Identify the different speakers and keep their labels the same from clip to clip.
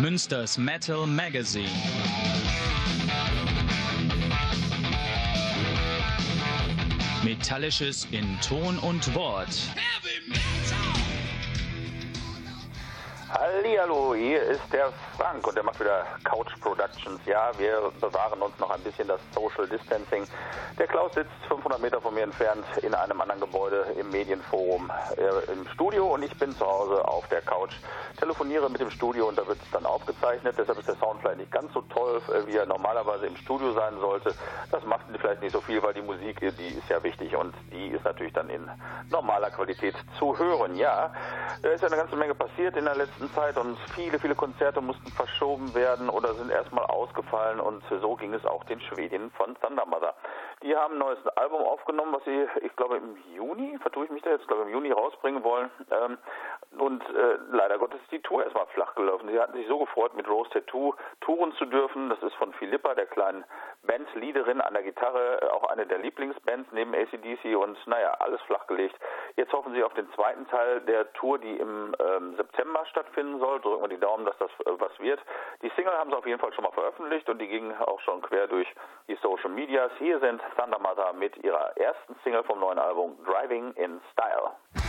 Speaker 1: Münsters Metal Magazine. Metallisches in Ton und Wort.
Speaker 2: Hallo, hier ist der Frank und der macht wieder Couch Productions. Ja, wir bewahren uns noch ein bisschen das Social Distancing. Der Klaus sitzt 500 Meter von mir entfernt in einem anderen Gebäude im Medienforum äh, im Studio und ich bin zu Hause auf der Couch. Telefoniere mit dem Studio und da wird es dann aufgezeichnet. Deshalb ist der Sound vielleicht nicht ganz so toll, äh, wie er normalerweise im Studio sein sollte. Das macht vielleicht nicht so viel, weil die Musik, die ist ja wichtig und die ist natürlich dann in normaler Qualität zu hören. Ja, da ist ja eine ganze Menge passiert in der letzten Zeit und viele, viele Konzerte mussten verschoben werden oder sind erstmal ausgefallen und so ging es auch den Schwedinnen von Thunder Mother. Die haben ein neues Album aufgenommen, was sie, ich glaube, im Juni, vertue ich mich da jetzt, glaube im Juni rausbringen wollen. Ähm, und äh, leider Gottes ist die Tour erstmal flach gelaufen. Sie hatten sich so gefreut, mit Rose Tattoo touren zu dürfen. Das ist von Philippa, der kleinen Bandleaderin an der Gitarre, äh, auch eine der Lieblingsbands neben ACDC und naja, alles flachgelegt. Jetzt hoffen sie auf den zweiten Teil der Tour, die im ähm, September stattfinden soll. Drücken wir die Daumen, dass das äh, was wird. Die Single haben sie auf jeden Fall schon mal veröffentlicht und die gingen auch schon quer durch die Social Medias. Hier sind Thunder Mother mit ihrer ersten Single vom neuen Album Driving in Style.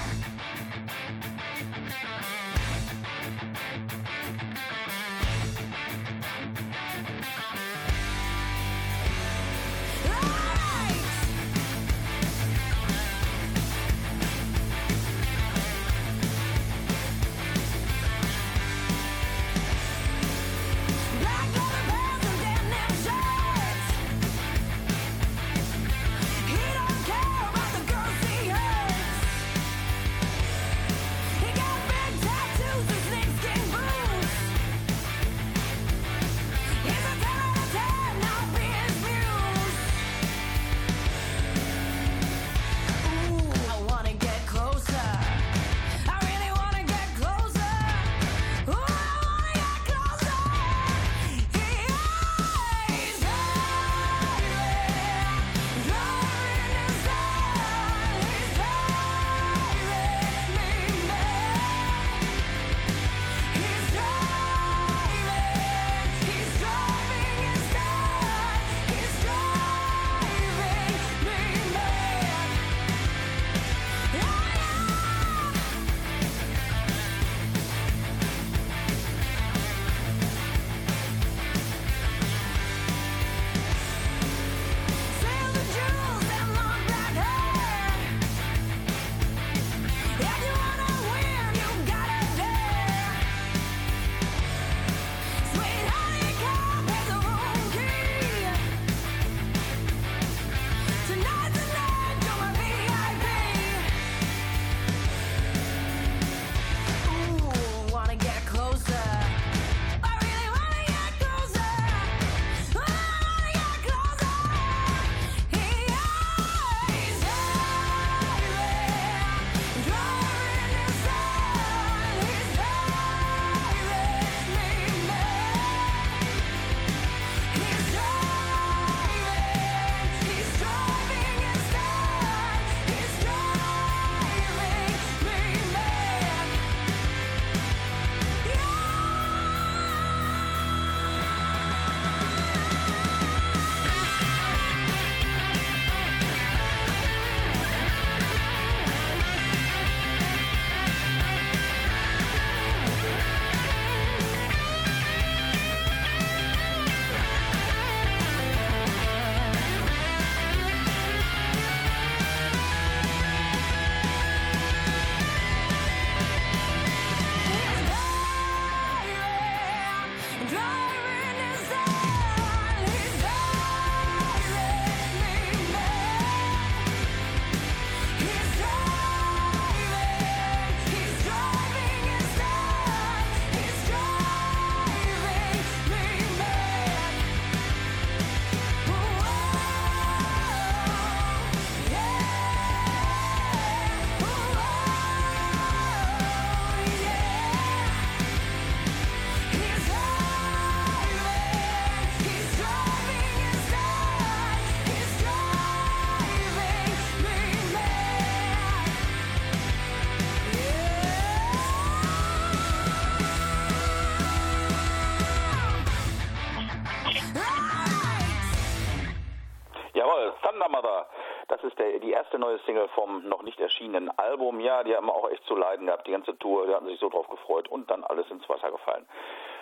Speaker 2: Erschienenen Album. Ja, die haben auch echt zu leiden gehabt, die ganze Tour. Die hatten sich so drauf gefreut und dann alles ins Wasser gefallen.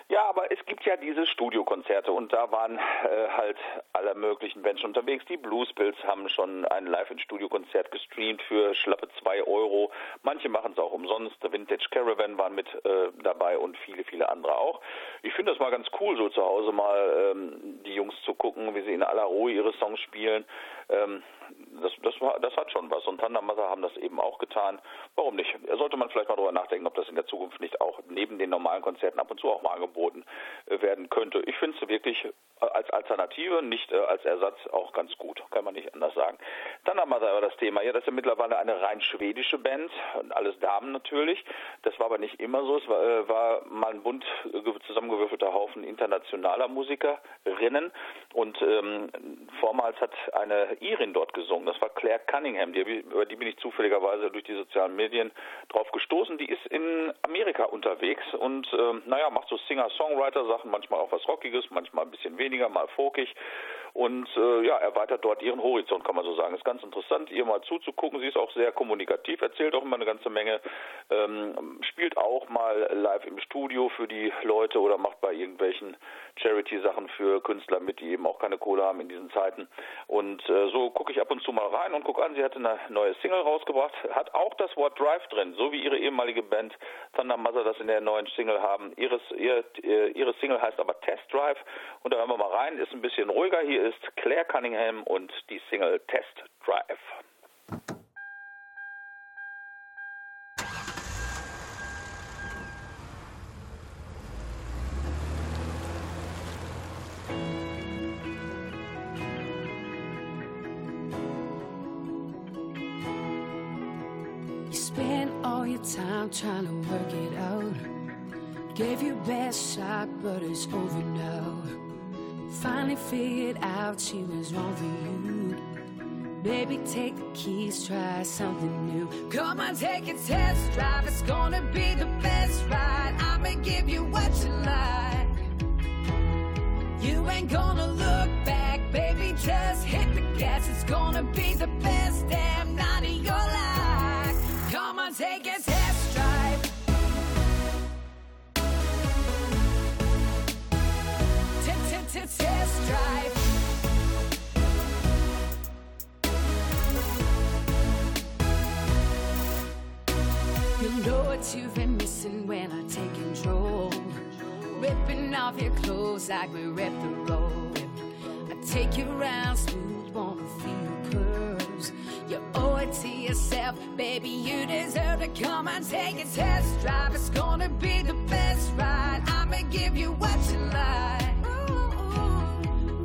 Speaker 2: Ja, aber es gibt ja diese Studiokonzerte und da waren äh, halt alle möglichen Menschen unterwegs. Die Bluespills haben schon ein Live-in-Studio-Konzert gestreamt für schlappe zwei Euro. Manche machen es auch umsonst. Der Vintage Caravan waren mit äh, dabei und viele, viele andere auch. Ich finde das mal ganz cool, so zu Hause mal ähm, die Jungs zu gucken, wie sie in aller Ruhe ihre Songs spielen. Ähm, das, das, war, das hat schon was. Und Thunder Mother haben das eben auch getan. Warum nicht? Sollte man vielleicht mal darüber nachdenken, ob das in der Zukunft nicht auch neben den normalen Konzerten ab und zu auch mal angeboten äh, werden könnte. Ich finde es wirklich als Alternative, nicht äh, als Ersatz auch ganz gut, kann man nicht anders sagen. Dann haben wir da das Thema, ja, das ist ja mittlerweile eine rein schwedische Band, alles Damen natürlich. Das war aber nicht immer so, es war, äh, war mal ein bunt zusammengewürfelter Haufen internationaler Musikerinnen. Und ähm, vormals hat eine Irin dort gesungen, das war Claire Cunningham, die, über die bin ich zufälligerweise durch die sozialen Medien drauf gestoßen, die ist in Amerika unterwegs. Und ähm, naja, macht so Singer-Songwriter-Sachen, manchmal auch was Rockiges, manchmal ein bisschen weniger, mal folkig und äh, ja, erweitert dort ihren Horizont, kann man so sagen. Ist ganz interessant, ihr mal zuzugucken. Sie ist auch sehr kommunikativ, erzählt auch immer eine ganze Menge, ähm, spielt auch mal live im Studio für die Leute oder macht bei irgendwelchen Charity-Sachen für Künstler mit, die eben auch keine Kohle haben in diesen Zeiten. Und äh, so gucke ich ab und zu mal rein und gucke an, sie hat eine neue Single rausgebracht, hat auch das Wort Drive drin, so wie ihre ehemalige Band Thunder Mother das in der neuen Single haben. Ihres, ihr, ihre Single heißt aber Test Drive und da hören wir mal rein, ist ein bisschen ruhiger. Hier ist Claire Cunningham und die Single Test Drive.
Speaker 3: Take the keys, try something new. Come on, take a test drive. It's gonna be the best ride. I'ma give you what you like. You ain't gonna look back, baby. Just hit the gas. It's gonna be the you've been missing when I take control. Ripping off your clothes like we rip the road. I take you around smooth, wanna feel curves. You owe it to yourself, baby. You deserve to come and take a test drive. It's gonna be the best ride. I'ma give you what you like.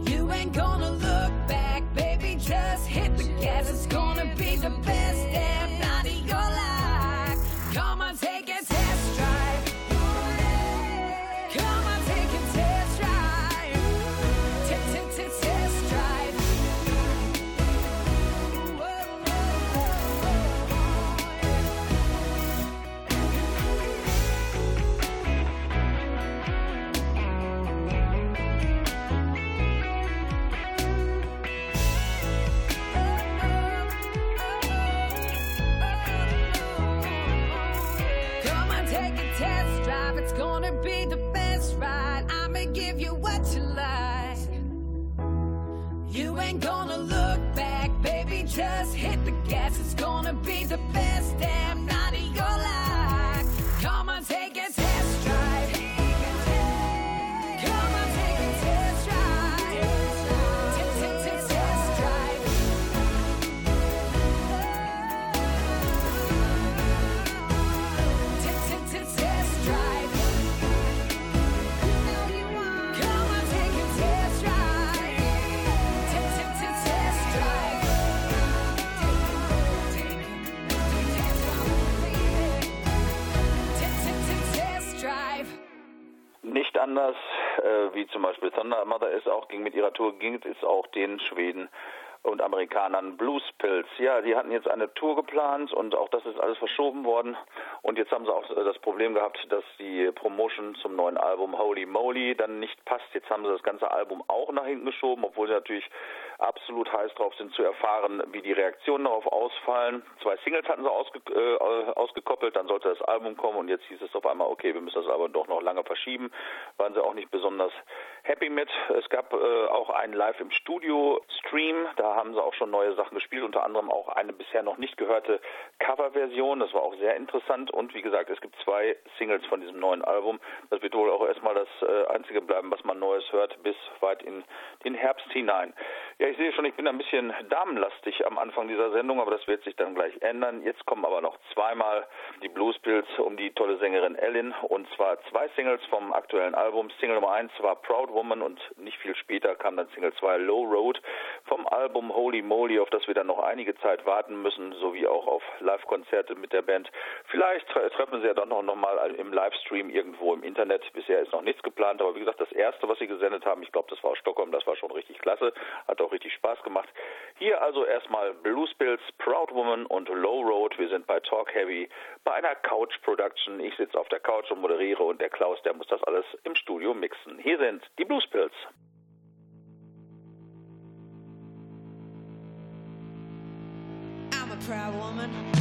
Speaker 3: You ain't gonna look back, baby. Just hit the gas. It's gonna be the best be the
Speaker 2: wie zum Beispiel Thunder Mother ist auch, ging mit ihrer Tour, ging es auch den Schweden und Amerikanern Blues Pills. Ja, die hatten jetzt eine Tour geplant und auch das ist alles verschoben worden. Und jetzt haben sie auch das Problem gehabt, dass die Promotion zum neuen Album Holy Moly dann nicht passt. Jetzt haben sie das ganze Album auch nach hinten geschoben, obwohl sie natürlich absolut heiß drauf sind zu erfahren, wie die Reaktionen darauf ausfallen. Zwei Singles hatten sie ausge äh, ausgekoppelt, dann sollte das Album kommen und jetzt hieß es auf einmal, okay, wir müssen das aber doch noch lange verschieben. Waren sie auch nicht besonders happy mit. Es gab äh, auch einen Live im Studio Stream, da haben sie auch schon neue Sachen gespielt, unter anderem auch eine bisher noch nicht gehörte Coverversion. Das war auch sehr interessant und wie gesagt, es gibt zwei Singles von diesem neuen Album. Das wird wohl auch erstmal das äh, einzige bleiben, was man Neues hört, bis weit in den Herbst hinein. Ja, ich sehe schon, ich bin ein bisschen damenlastig am Anfang dieser Sendung, aber das wird sich dann gleich ändern. Jetzt kommen aber noch zweimal die Bluespills um die tolle Sängerin Ellen und zwar zwei Singles vom aktuellen Album. Single Nummer eins war Proud Woman und nicht viel später kam dann Single 2 Low Road vom Album Holy Moly, auf das wir dann noch einige Zeit warten müssen, sowie auch auf Live-Konzerte mit der Band. Vielleicht treffen sie ja dann noch, noch mal im Livestream irgendwo im Internet. Bisher ist noch nichts geplant, aber wie gesagt, das erste, was sie gesendet haben, ich glaube, das war aus Stockholm, das war schon richtig klasse, hat auch richtig Spaß gemacht. Hier also erstmal Blues Bills, Proud Woman und Low Road. Wir sind bei Talk Heavy, bei einer Couch Production. Ich sitze auf der Couch und moderiere und der Klaus, der muss das alles im Studio mixen. Hier sind die Blues Pills.
Speaker 4: Proud woman.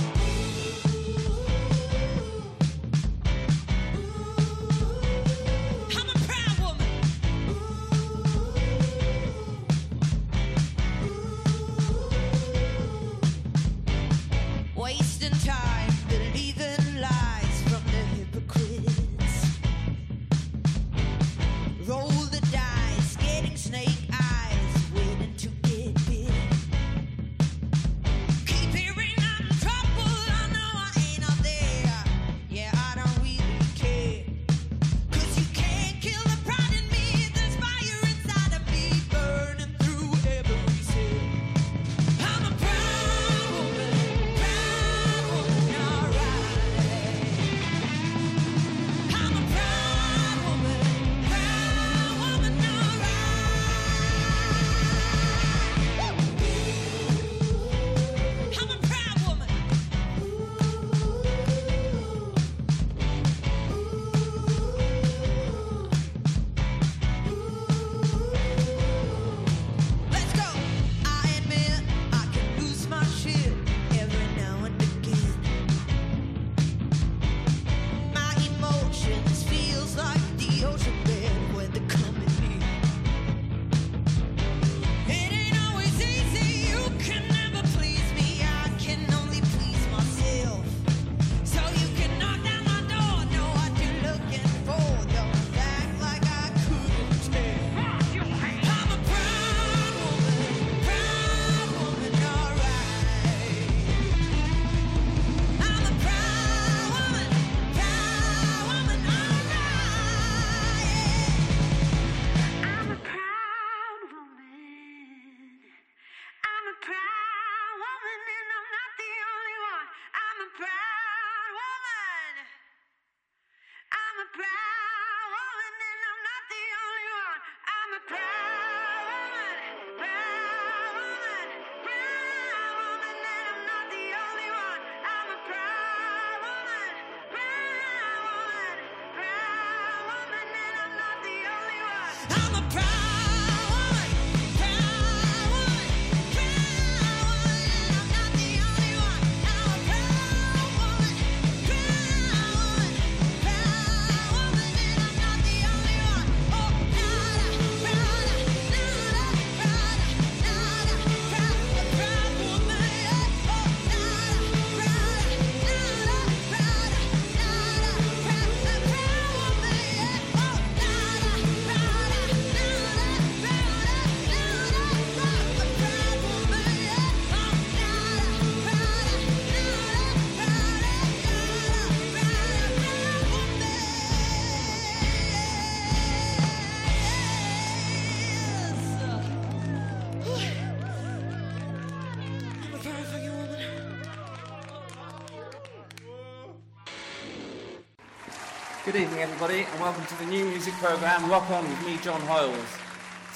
Speaker 5: Good evening, everybody, and welcome to the new music programme Rock On with me, John Hoyles.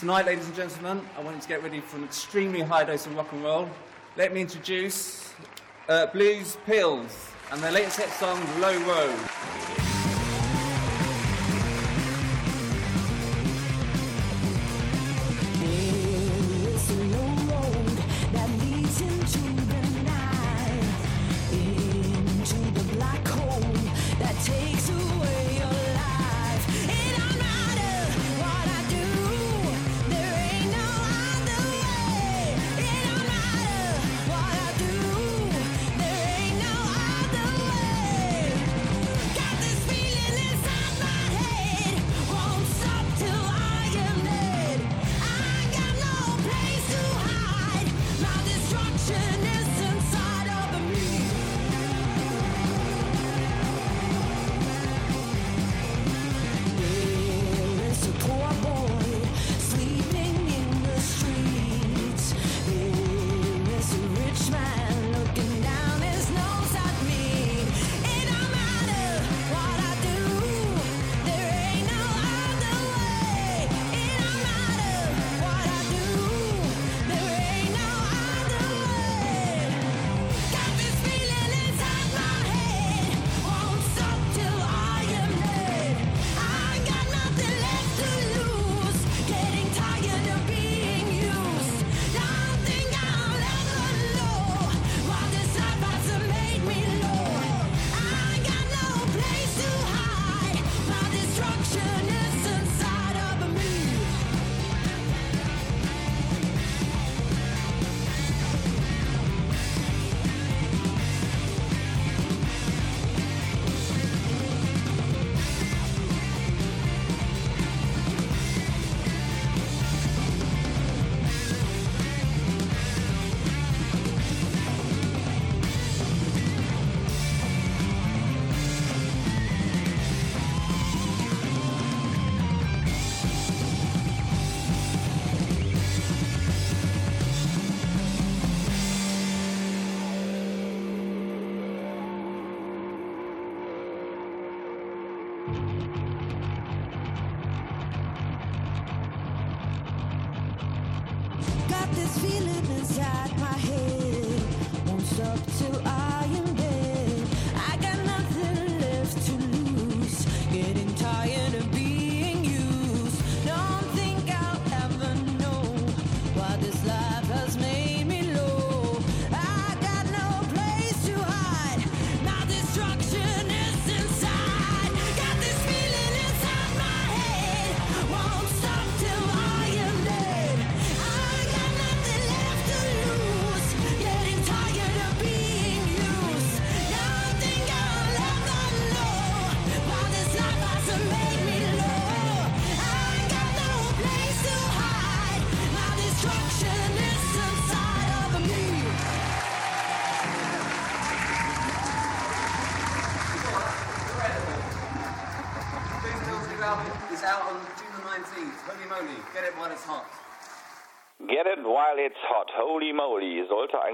Speaker 5: Tonight, ladies and gentlemen, I want you to get ready for an extremely high dose of rock and roll. Let me introduce uh, Blues Pills. and their latest hit song, Low Road.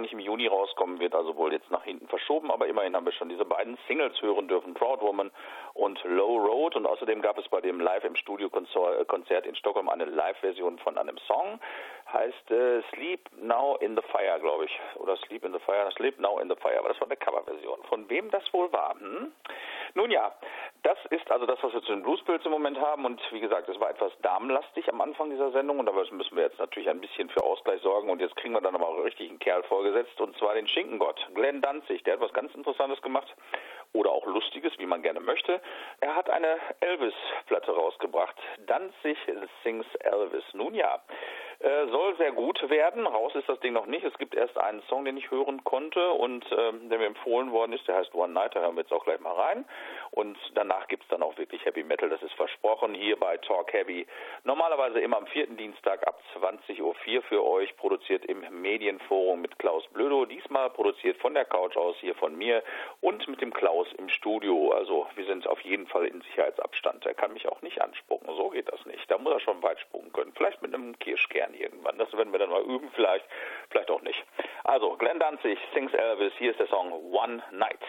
Speaker 2: Eigentlich im Juni rauskommen, wird also wohl jetzt nach hinten verschoben, aber immerhin haben wir schon diese beiden Singles hören dürfen, Proud Woman und Low Road. Und außerdem gab es bei dem Live im Studio Konzert in Stockholm eine Live-Version von einem Song, heißt äh, Sleep Now in the Fire, glaube ich, oder Sleep in the Fire, Sleep Now in the Fire, aber das war eine Coverversion. Von wem das wohl war? Hm? Nun ja, das ist also das, was wir zu den Bluespills im Moment haben. Und wie gesagt, es war etwas damenlastig am Anfang dieser Sendung. Und da müssen wir jetzt natürlich ein bisschen für Ausgleich sorgen. Und jetzt kriegen wir dann aber auch einen Kerl vorgesetzt. Und zwar den Schinkengott, Glenn Danzig. Der hat was ganz Interessantes gemacht. Oder auch Lustiges, wie man gerne möchte. Er hat eine Elvis-Platte rausgebracht. Danzig sings Elvis. Nun ja. Äh, soll sehr gut werden. Raus ist das Ding noch nicht. Es gibt erst einen Song, den ich hören konnte und ähm, der mir empfohlen worden ist. Der heißt One Night. Da hören wir jetzt auch gleich mal rein. Und danach gibt es dann auch wirklich Heavy Metal. Das ist versprochen hier bei Talk Heavy. Normalerweise immer am vierten Dienstag ab 20.04 Uhr für euch. Produziert im Medienforum mit Klaus Blödo. Diesmal produziert von der Couch aus hier von mir und mit dem Klaus im Studio. Also wir sind auf jeden Fall in Sicherheitsabstand. Er kann mich auch nicht anspucken. So geht das nicht. Da muss er schon weit spucken können. Vielleicht mit einem Kirschkern dann irgendwann. Das werden wir dann mal üben, vielleicht, vielleicht auch nicht. Also, Glenn Danzig, Sings Elvis, hier ist der Song One Night.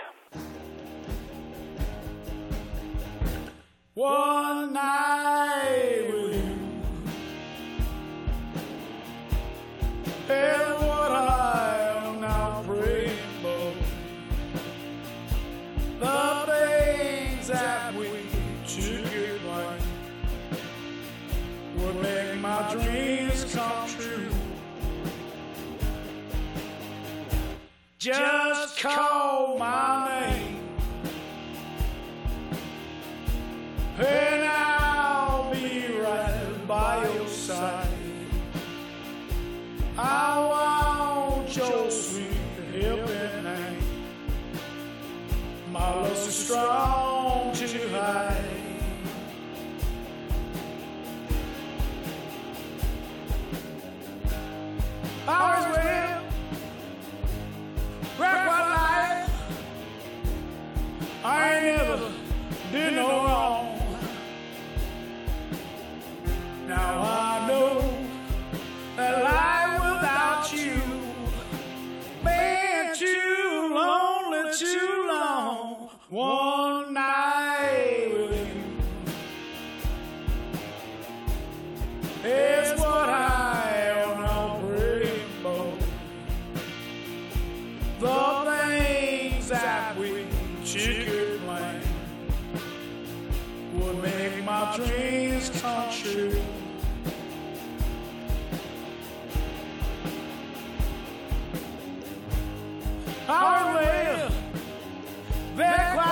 Speaker 6: One night with you. And Just call my name. And I'll be right by your side. I want your sweet helping hand. My love's too strong One night with you is what I am now praying for. The things that we could plan would make my dreams come true. I back.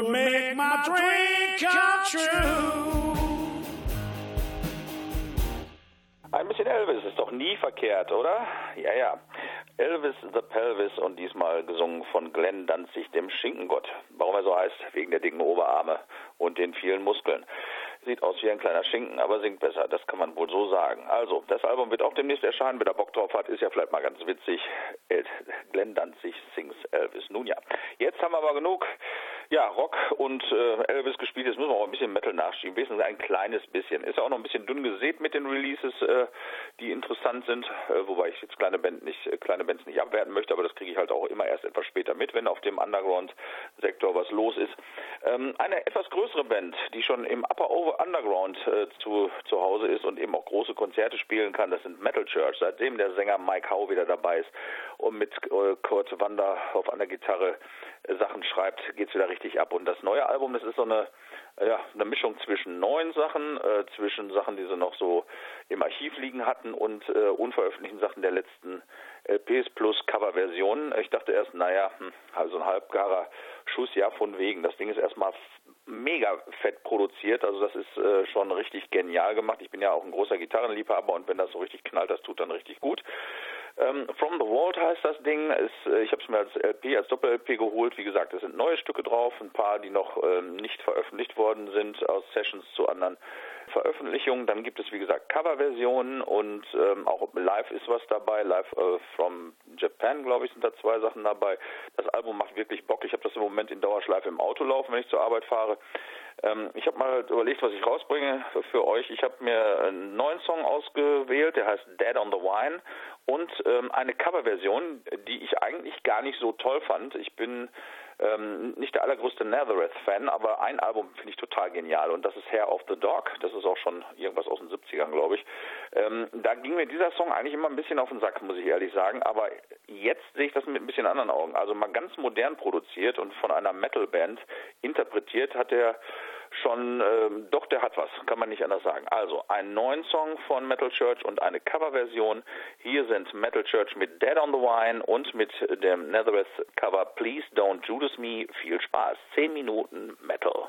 Speaker 6: Would make my dream come true.
Speaker 2: Ein bisschen Elvis ist doch nie verkehrt, oder? Ja, ja. Elvis the Pelvis und diesmal gesungen von Glenn Danzig, dem Schinkengott. Warum er so heißt? Wegen der dicken Oberarme und den vielen Muskeln. Sieht aus wie ein kleiner Schinken, aber singt besser, das kann man wohl so sagen. Also, das Album wird auch demnächst erscheinen, wer da Bock drauf hat, ist ja vielleicht mal ganz witzig. Glenn Danzig sings Elvis. Nun ja, jetzt haben wir aber genug ja, Rock und äh, Elvis gespielt. Jetzt müssen wir auch ein bisschen Metal nachschieben, wenigstens ein kleines bisschen. Ist auch noch ein bisschen dünn gesät mit den Releases, äh, die interessant sind, äh, wobei ich jetzt kleine, Band nicht, äh, kleine Bands nicht abwerten möchte, aber das kriege ich halt auch immer erst etwas später mit, wenn auf dem Underground-Sektor was los ist. Ähm, eine etwas größere Band, die schon im Upper Over Underground äh, zu, zu Hause ist und eben auch große Konzerte spielen kann, das sind Metal Church. Seitdem der Sänger Mike Howe wieder dabei ist und mit äh, Kurt Wander auf einer Gitarre Sachen schreibt, geht's wieder richtig ab. Und das neue Album, das ist so eine, ja, eine Mischung zwischen neuen Sachen, äh, zwischen Sachen, die sie noch so im Archiv liegen hatten und äh, unveröffentlichten Sachen der letzten LPs plus Coverversionen. Ich dachte erst, naja, hm, also ein halbgarer Schuss, ja, von wegen. Das Ding ist erstmal mega fett produziert, also das ist äh, schon richtig genial gemacht. Ich bin ja auch ein großer Gitarrenliebhaber und wenn das so richtig knallt, das tut dann richtig gut. Ähm, From the Vault heißt das Ding. Ist, äh, ich habe es mir als LP, als Doppel-LP geholt. Wie gesagt, es sind neue Stücke drauf, ein paar, die noch ähm, nicht veröffentlicht worden sind aus Sessions zu anderen Veröffentlichungen. Dann gibt es, wie gesagt, Coverversionen und ähm, auch live ist was dabei. Live äh, from Japan, glaube ich, sind da zwei Sachen dabei. Das Album macht wirklich Bock. Ich habe das im Moment in Dauerschleife im Auto laufen, wenn ich zur Arbeit fahre. Ähm, ich habe mal überlegt, was ich rausbringe für, euch. Ich habe mir einen neuen Song ausgewählt, der heißt Dead on the Wine und ähm, eine Coverversion, die ich eigentlich gar nicht so toll fand. Ich bin ähm, nicht der allergrößte Nazareth-Fan, aber ein Album finde ich total genial und das ist Hair of the Dog. Das ist auch schon irgendwas aus den 70ern, glaube ich. Ähm, da ging mir dieser Song eigentlich immer ein bisschen auf den Sack, muss ich ehrlich sagen, aber jetzt sehe ich das mit ein bisschen anderen Augen. Also mal ganz modern produziert und von einer Metal-Band interpretiert hat er schon, ähm, doch, der hat was, kann man nicht anders sagen. Also, einen neuen Song von Metal Church und eine Coverversion. Hier sind Metal Church mit Dead on the Wine und mit dem Nazareth Cover Please Don't Judas Me. Viel Spaß. Zehn Minuten Metal.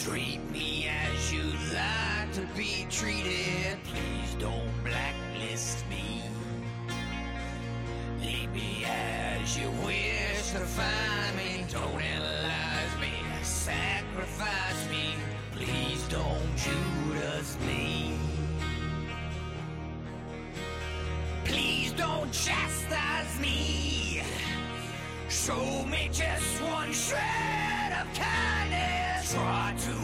Speaker 7: Treat me as you'd like to be treated. Please don't blacklist me. Leave me as you wish to find me. Don't analyze me. Sacrifice me. Please don't Judas me. Please don't chastise me. Show me just one shred try to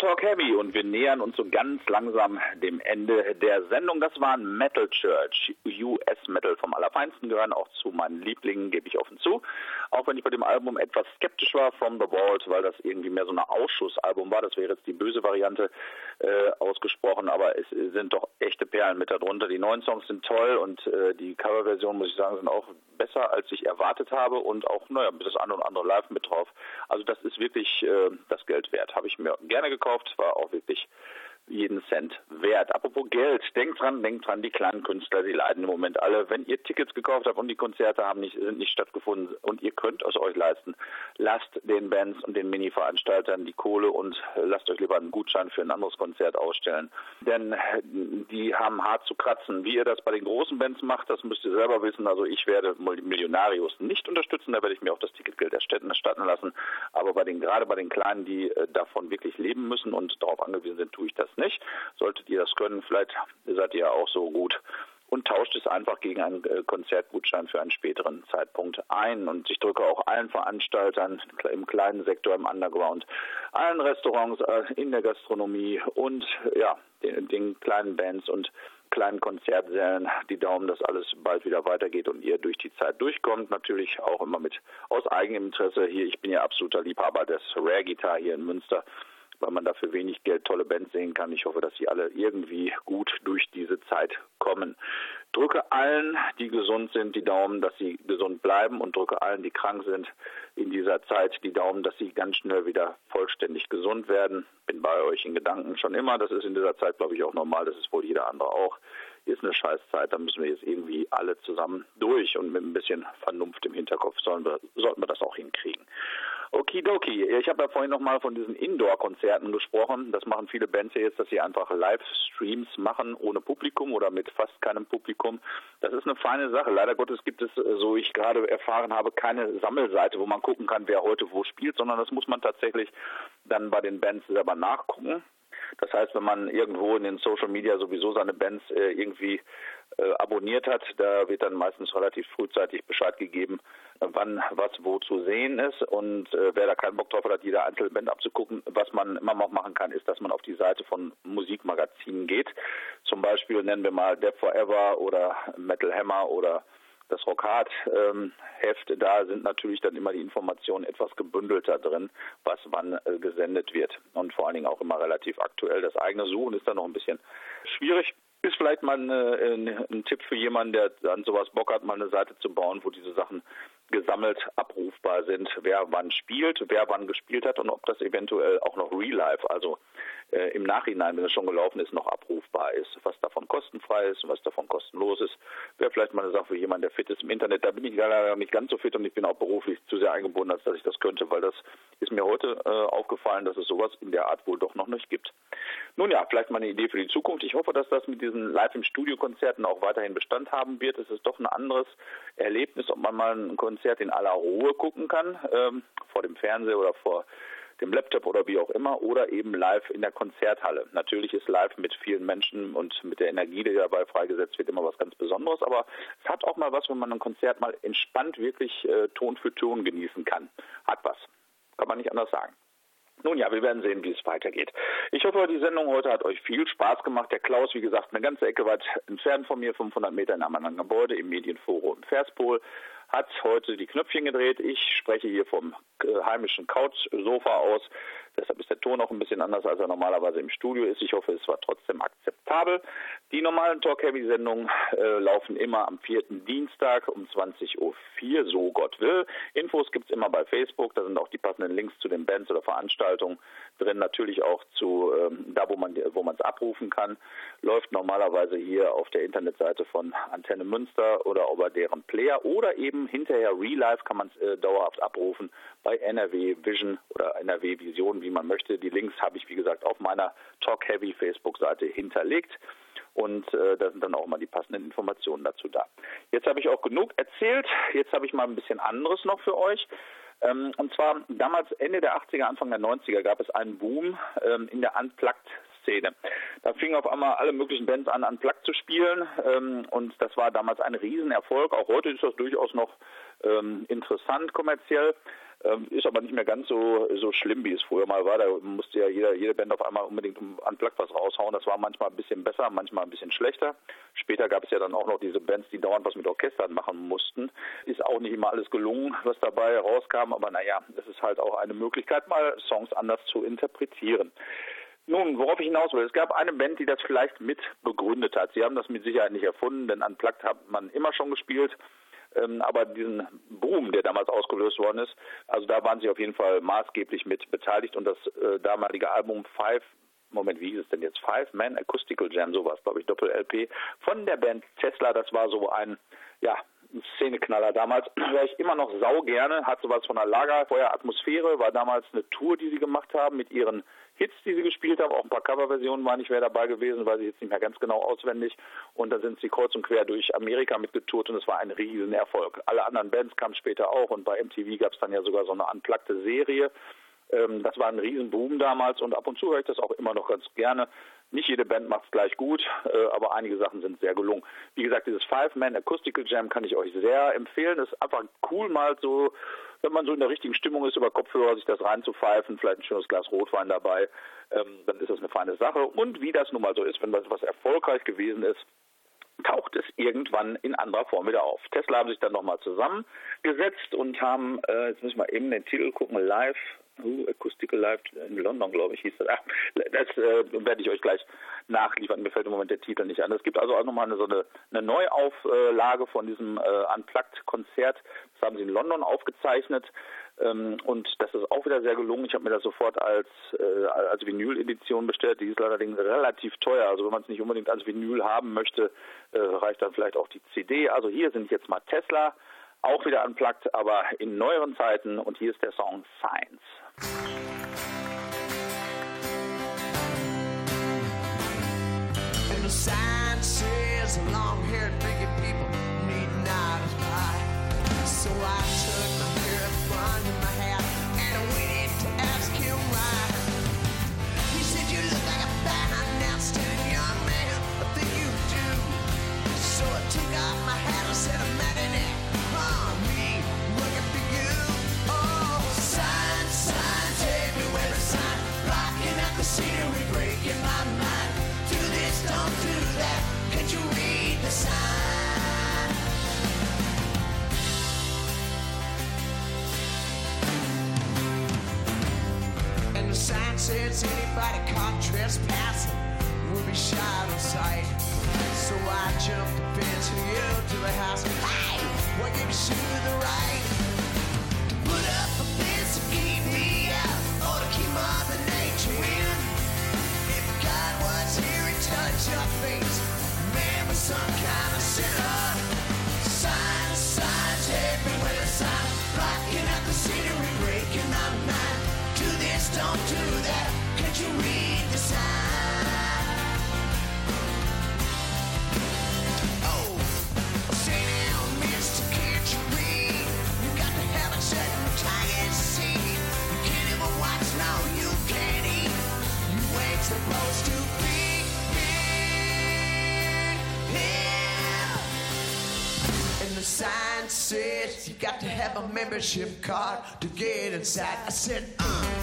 Speaker 2: Talk Heavy und wir nähern uns so ganz langsam dem Ende der Sendung. Das waren Metal Church, US Metal vom Allerfeinsten, gehören auch zu meinen Lieblingen, gebe ich offen zu. Auch wenn ich bei dem Album etwas skeptisch war, From the Vault, weil das irgendwie mehr so ein Ausschussalbum war. Das wäre jetzt die böse Variante äh, ausgesprochen, aber es sind doch echte Perlen mit darunter. Die neuen Songs sind toll und äh, die Coverversion, muss ich sagen, sind auch besser, als ich erwartet habe und auch, naja, das eine und andere live mit drauf. Also das ist wirklich äh, das Geld wert. Habe ich mir gerne gekauft, war auch wirklich jeden Cent wert. Apropos Geld, denkt dran, denkt dran, die kleinen Künstler, die leiden im Moment alle. Wenn ihr Tickets gekauft habt und die Konzerte haben nicht, sind nicht stattgefunden und ihr könnt es euch leisten, lasst den Bands und den Mini-Veranstaltern die Kohle und lasst euch lieber einen Gutschein für ein anderes Konzert ausstellen. Denn die haben hart zu kratzen. Wie ihr das bei den großen Bands macht, das müsst ihr selber wissen. Also ich werde Millionarius nicht unterstützen, da werde ich mir auch das Ticketgeld erstatten lassen. Aber bei den, gerade bei den Kleinen, die äh, davon wirklich leben müssen und darauf angewiesen sind, tue ich das nicht. Solltet ihr das können, vielleicht seid ihr auch so gut und tauscht es einfach gegen einen äh, Konzertgutschein für einen späteren Zeitpunkt ein. Und ich drücke auch allen Veranstaltern im kleinen Sektor, im Underground, allen Restaurants, äh, in der Gastronomie und ja, den, den kleinen Bands und kleinen Konzertsälen die Daumen, dass alles bald wieder weitergeht und ihr durch die Zeit durchkommt. Natürlich auch immer mit aus eigenem Interesse hier. Ich bin ja absoluter Liebhaber des Rare Guitar hier in Münster weil man dafür wenig Geld tolle Bands sehen kann. Ich hoffe, dass sie alle irgendwie gut durch diese Zeit kommen. Drücke allen, die gesund sind, die Daumen, dass sie gesund bleiben und drücke allen, die krank sind, in dieser Zeit die Daumen, dass sie ganz schnell wieder vollständig gesund werden. Bin bei euch in Gedanken schon immer. Das ist in dieser Zeit, glaube ich, auch normal. Das ist wohl jeder andere auch. Ist eine Scheißzeit. Da müssen wir jetzt irgendwie alle zusammen durch und mit ein bisschen Vernunft im Hinterkopf sollen wir, sollten wir das auch hinkriegen. Okidoki. Ich habe ja vorhin nochmal von diesen Indoor-Konzerten gesprochen. Das machen viele Bands ja jetzt, dass sie einfach Livestreams machen ohne Publikum oder mit fast keinem Publikum. Das ist eine feine Sache. Leider Gottes gibt es, so ich gerade erfahren habe, keine Sammelseite, wo man gucken kann, wer heute wo spielt, sondern das muss man tatsächlich dann bei den Bands selber nachgucken. Das heißt, wenn man irgendwo in den Social Media sowieso seine Bands äh, irgendwie äh, abonniert hat, da wird dann meistens relativ frühzeitig Bescheid gegeben, wann was wo zu sehen ist. Und äh, wer da keinen Bock drauf hat, jede Einzelband abzugucken, was man immer noch machen kann, ist, dass man auf die Seite von Musikmagazinen geht. Zum Beispiel nennen wir mal Death Forever oder Metal Hammer oder das Rockhard ähm, Heft, da sind natürlich dann immer die Informationen etwas gebündelter drin, was wann äh, gesendet wird und vor allen Dingen auch immer relativ aktuell. Das eigene Suchen ist dann noch ein bisschen schwierig. Ist vielleicht mal eine, eine, ein Tipp für jemanden, der an sowas Bock hat, mal eine Seite zu bauen, wo diese Sachen gesammelt abrufbar sind, wer wann spielt, wer wann gespielt hat und ob das eventuell auch noch Real Life, also äh, im Nachhinein, wenn es schon gelaufen ist, noch abrufbar ist. Was davon kostenfrei ist und was davon kostenlos ist, wäre vielleicht mal eine Sache für jemanden, der fit ist im Internet. Da bin ich leider nicht ganz so fit und ich bin auch beruflich zu sehr eingebunden, als dass ich das könnte, weil das ist mir heute äh, aufgefallen, dass es sowas in der Art wohl doch noch nicht gibt. Nun ja, vielleicht mal eine Idee für die Zukunft. Ich hoffe, dass das mit diesen Live im Studio Konzerten auch weiterhin Bestand haben wird. Es ist doch ein anderes Erlebnis, ob man mal ein Konzert in aller Ruhe gucken kann, ähm, vor dem Fernseher oder vor dem Laptop oder wie auch immer oder eben live in der Konzerthalle. Natürlich ist live mit vielen Menschen und mit der Energie, die dabei freigesetzt wird, immer was ganz Besonderes, aber es hat auch mal was, wenn man ein Konzert mal entspannt wirklich äh, Ton für Ton genießen kann. Hat was. Kann man nicht anders sagen. Nun ja, wir werden sehen, wie es weitergeht. Ich hoffe, die Sendung heute hat euch viel Spaß gemacht. Der Klaus, wie gesagt, eine ganze Ecke weit entfernt von mir, 500 Meter in einem anderen Gebäude im Medienforum Verspol hat heute die Knöpfchen gedreht. Ich spreche hier vom äh, heimischen Couchsofa aus. Deshalb ist der Ton auch ein bisschen anders, als er normalerweise im Studio ist. Ich hoffe, es war trotzdem akzeptabel. Die normalen Talk Heavy Sendungen äh, laufen immer am vierten Dienstag um 20.04 Uhr, so Gott will. Infos gibt es immer bei Facebook. Da sind auch die passenden Links zu den Bands oder Veranstaltungen drin. Natürlich auch zu ähm, da, wo man wo es abrufen kann. Läuft normalerweise hier auf der Internetseite von Antenne Münster oder über deren Player oder eben hinterher Real Life kann man es äh, dauerhaft abrufen bei NRW Vision oder NRW Vision, wie man möchte. Die Links habe ich, wie gesagt, auf meiner Talk Heavy Facebook-Seite hinterlegt. Und äh, da sind dann auch mal die passenden Informationen dazu da. Jetzt habe ich auch genug erzählt. Jetzt habe ich mal ein bisschen anderes noch für euch. Ähm, und zwar damals Ende der 80er, Anfang der 90er gab es einen Boom ähm, in der Unplugged-Szene. Da fingen auf einmal alle möglichen Bands an, Unplugged zu spielen. Ähm, und das war damals ein Riesenerfolg. Auch heute ist das durchaus noch ähm, interessant kommerziell. Ähm, ist aber nicht mehr ganz so, so schlimm, wie es früher mal war. Da musste ja jeder, jede Band auf einmal unbedingt an Plug was raushauen. Das war manchmal ein bisschen besser, manchmal ein bisschen schlechter. Später gab es ja dann auch noch diese Bands, die dauernd was mit Orchestern machen mussten. Ist auch nicht immer alles gelungen, was dabei rauskam. Aber naja, es ist halt auch eine Möglichkeit, mal Songs anders zu interpretieren. Nun, worauf ich hinaus will, es gab eine Band, die das vielleicht mit begründet hat. Sie haben das mit Sicherheit nicht erfunden, denn Unplugged hat man immer schon gespielt. Ähm, aber diesen Boom, der damals ausgelöst worden ist, also da waren sie auf jeden Fall maßgeblich mit beteiligt und das äh, damalige Album Five Moment, wie hieß es denn jetzt? Five Man Acoustical Jam, sowas, glaube ich, Doppel-LP von der Band Tesla. Das war so ein, ja, Szeneknaller damals. Höre ich immer noch sau gerne, hat sowas von einer Lagerfeuer-Atmosphäre, war damals eine Tour, die sie gemacht haben mit ihren Hits, die sie gespielt haben, auch ein paar Coverversionen waren nicht mehr dabei gewesen, weiß ich jetzt nicht mehr ganz genau auswendig. Und da sind sie kreuz und quer durch Amerika mitgetourt und es war ein Riesenerfolg. Alle anderen Bands kamen später auch und bei MTV gab es dann ja sogar so eine unpluggte Serie. Ähm, das war ein Riesenboom damals und ab und zu höre ich das auch immer noch ganz gerne. Nicht jede Band macht es gleich gut, äh, aber einige Sachen sind sehr gelungen. Wie gesagt, dieses Five-Man Acoustical Jam kann ich euch sehr empfehlen. Es ist einfach cool mal so wenn man so in der richtigen Stimmung ist, über Kopfhörer sich das reinzupfeifen, vielleicht ein schönes Glas Rotwein dabei, ähm, dann ist das eine feine Sache. Und wie das nun mal so ist, wenn was erfolgreich gewesen ist, taucht es irgendwann in anderer Form wieder auf. Tesla haben sich dann nochmal zusammengesetzt und haben, äh, jetzt müssen wir eben den Titel gucken, live Acoustical Live in London, glaube ich, hieß das. Ach, das äh, werde ich euch gleich nachliefern. Mir fällt im Moment der Titel nicht an. Es gibt also auch nochmal eine, so eine, eine Neuauflage von diesem äh, Unplugged-Konzert. Das haben sie in London aufgezeichnet. Ähm, und das ist auch wieder sehr gelungen. Ich habe mir das sofort als, äh, als Vinyl-Edition bestellt. Die ist allerdings relativ teuer. Also wenn man es nicht unbedingt als Vinyl haben möchte, äh, reicht dann vielleicht auch die CD. Also hier sind jetzt mal Tesla auch wieder unplugged, aber in neueren Zeiten. Und hier ist der Song Science.
Speaker 8: The sign says long-haired says anybody caught trespassing will be shot on sight. So I jumped the fence and yelled to the house, Hey, what gave you the right to put up a fence to keep me out or to keep Mother Nature in? If God was here and touch your face, man was some kind the sign says you got to have a membership card to get inside. I said, uh.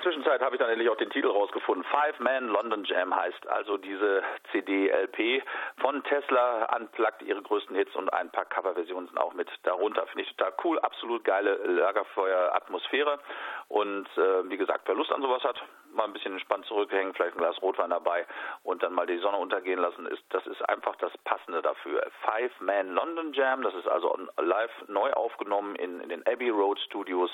Speaker 2: Der Zwischenzeit habe ich dann endlich auch den Titel rausgefunden. Five Man London Jam heißt also diese CD-LP von Tesla unplugged, ihre größten Hits und ein paar Coverversionen sind auch mit darunter. Finde ich total cool, absolut geile Lagerfeuer-Atmosphäre und äh, wie gesagt, wer Lust an sowas hat, mal ein bisschen entspannt zurückhängen, vielleicht ein Glas Rotwein dabei und dann mal die Sonne untergehen lassen, ist das ist einfach das Passende dafür. Five Man London Jam, das ist also live neu aufgenommen in, in den Abbey Road Studios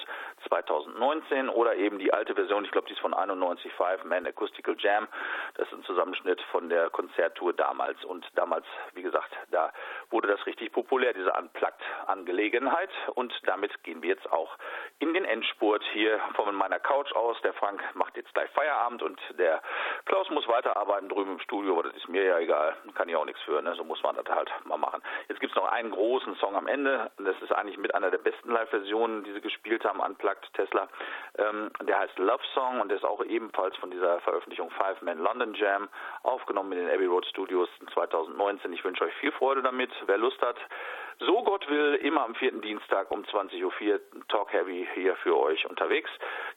Speaker 2: 2019 oder eben die alte Version, ich glaube, die ist von 91 Five Man Acoustical Jam. Das ist ein Zusammenschnitt von der Konzerttour damals und damals, wie gesagt, da wurde das richtig populär, diese Unplugged-Angelegenheit und damit gehen wir jetzt auch in den Endspurt hier von meiner Couch aus. Der Frank macht jetzt gleich Feierabend und der Klaus muss weiterarbeiten drüben im Studio, aber das ist mir ja egal, kann ich auch nichts für, ne? so muss man das halt mal machen. Jetzt gibt es noch einen großen Song am Ende, das ist eigentlich mit einer der besten Live-Versionen, die sie gespielt haben, Unplugged Tesla. Ähm, der heißt Love Song und der ist auch ebenfalls von dieser Veröffentlichung Five Man London Jam aufgenommen in den Abbey Road Studios 2019. Ich wünsche euch viel Freude damit. Wer Lust hat, so Gott will, immer am vierten Dienstag um 20.04 Uhr Talk Heavy hier für euch unterwegs.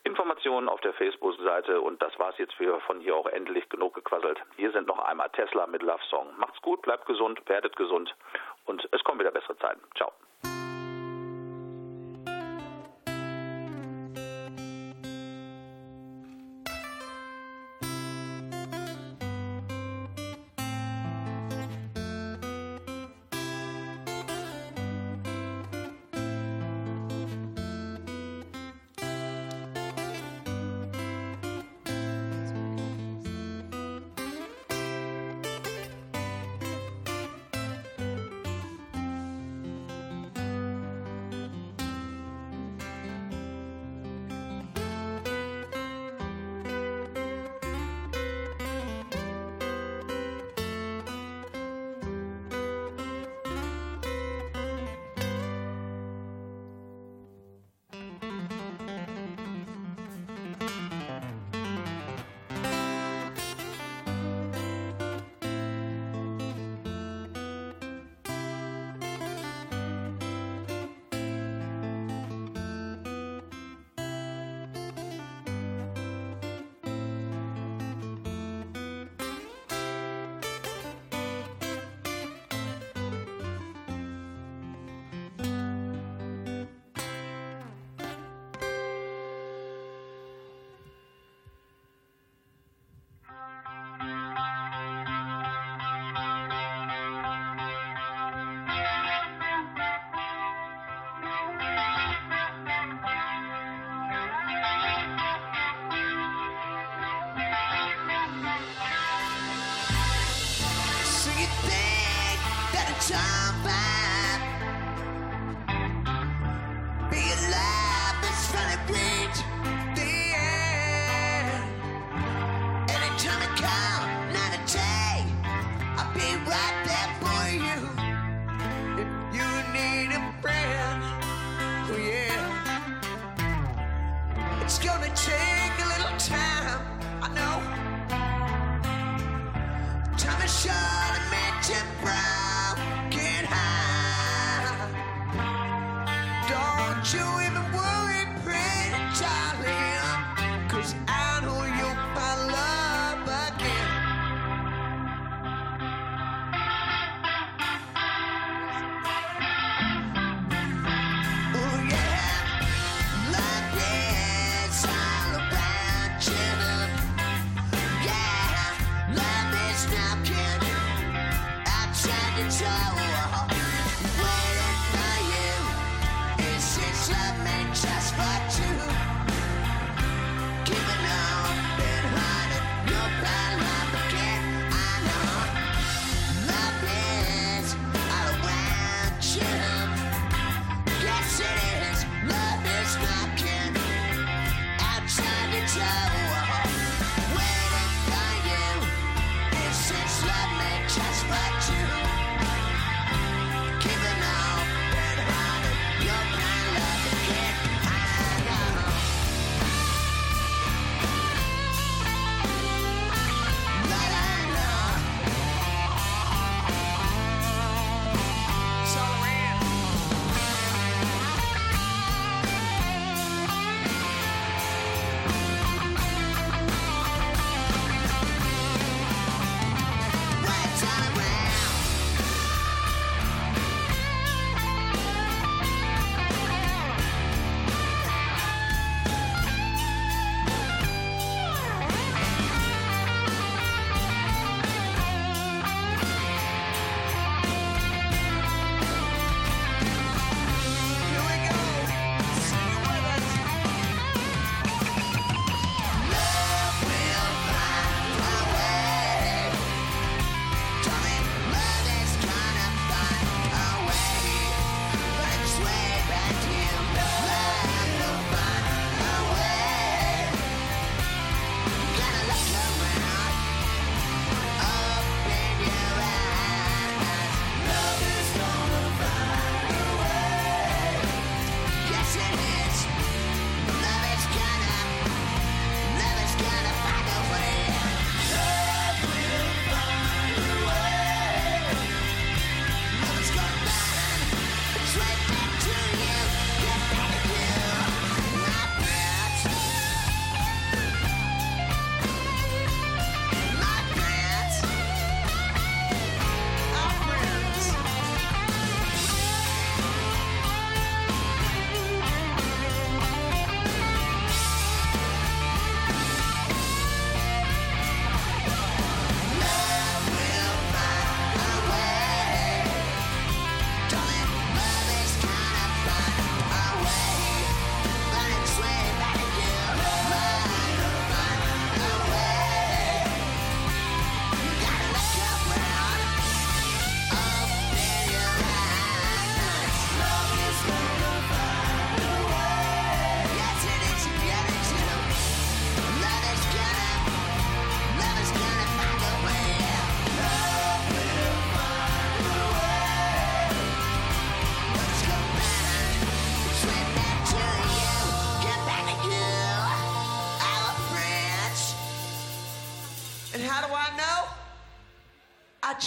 Speaker 2: Informationen auf der Facebook-Seite und das war's jetzt für von hier auch endlich genug gequasselt. Hier sind noch einmal Tesla mit Love Song. Macht's gut, bleibt gesund, werdet gesund und es kommen wieder bessere Zeiten. Ciao.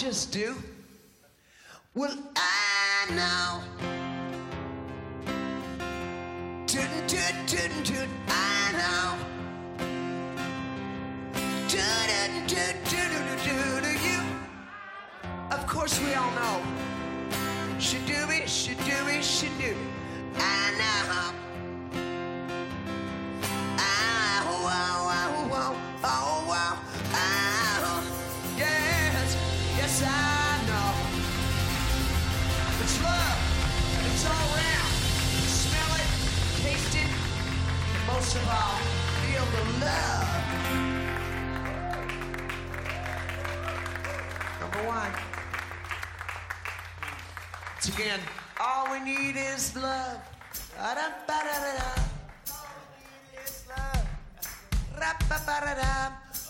Speaker 8: Just do. Well, I know. Toot, toot, toot, toot, I know. Toot, toot, toot, toot, toot, toot, you. Of course, we all know. Should do it, should do it, should do it. I know. Again, all we need is love.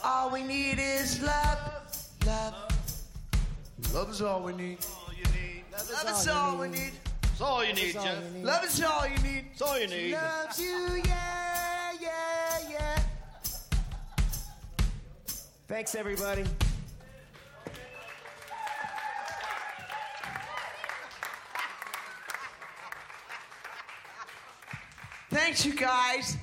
Speaker 8: All we need is love. Love. Love is all we need. Love is all we need.
Speaker 9: That's all you need, Jeff.
Speaker 8: Love is all you need.
Speaker 9: That's all you need.
Speaker 8: She Loves you, yeah, yeah, yeah.
Speaker 10: Thanks, everybody.
Speaker 8: Thanks, you guys.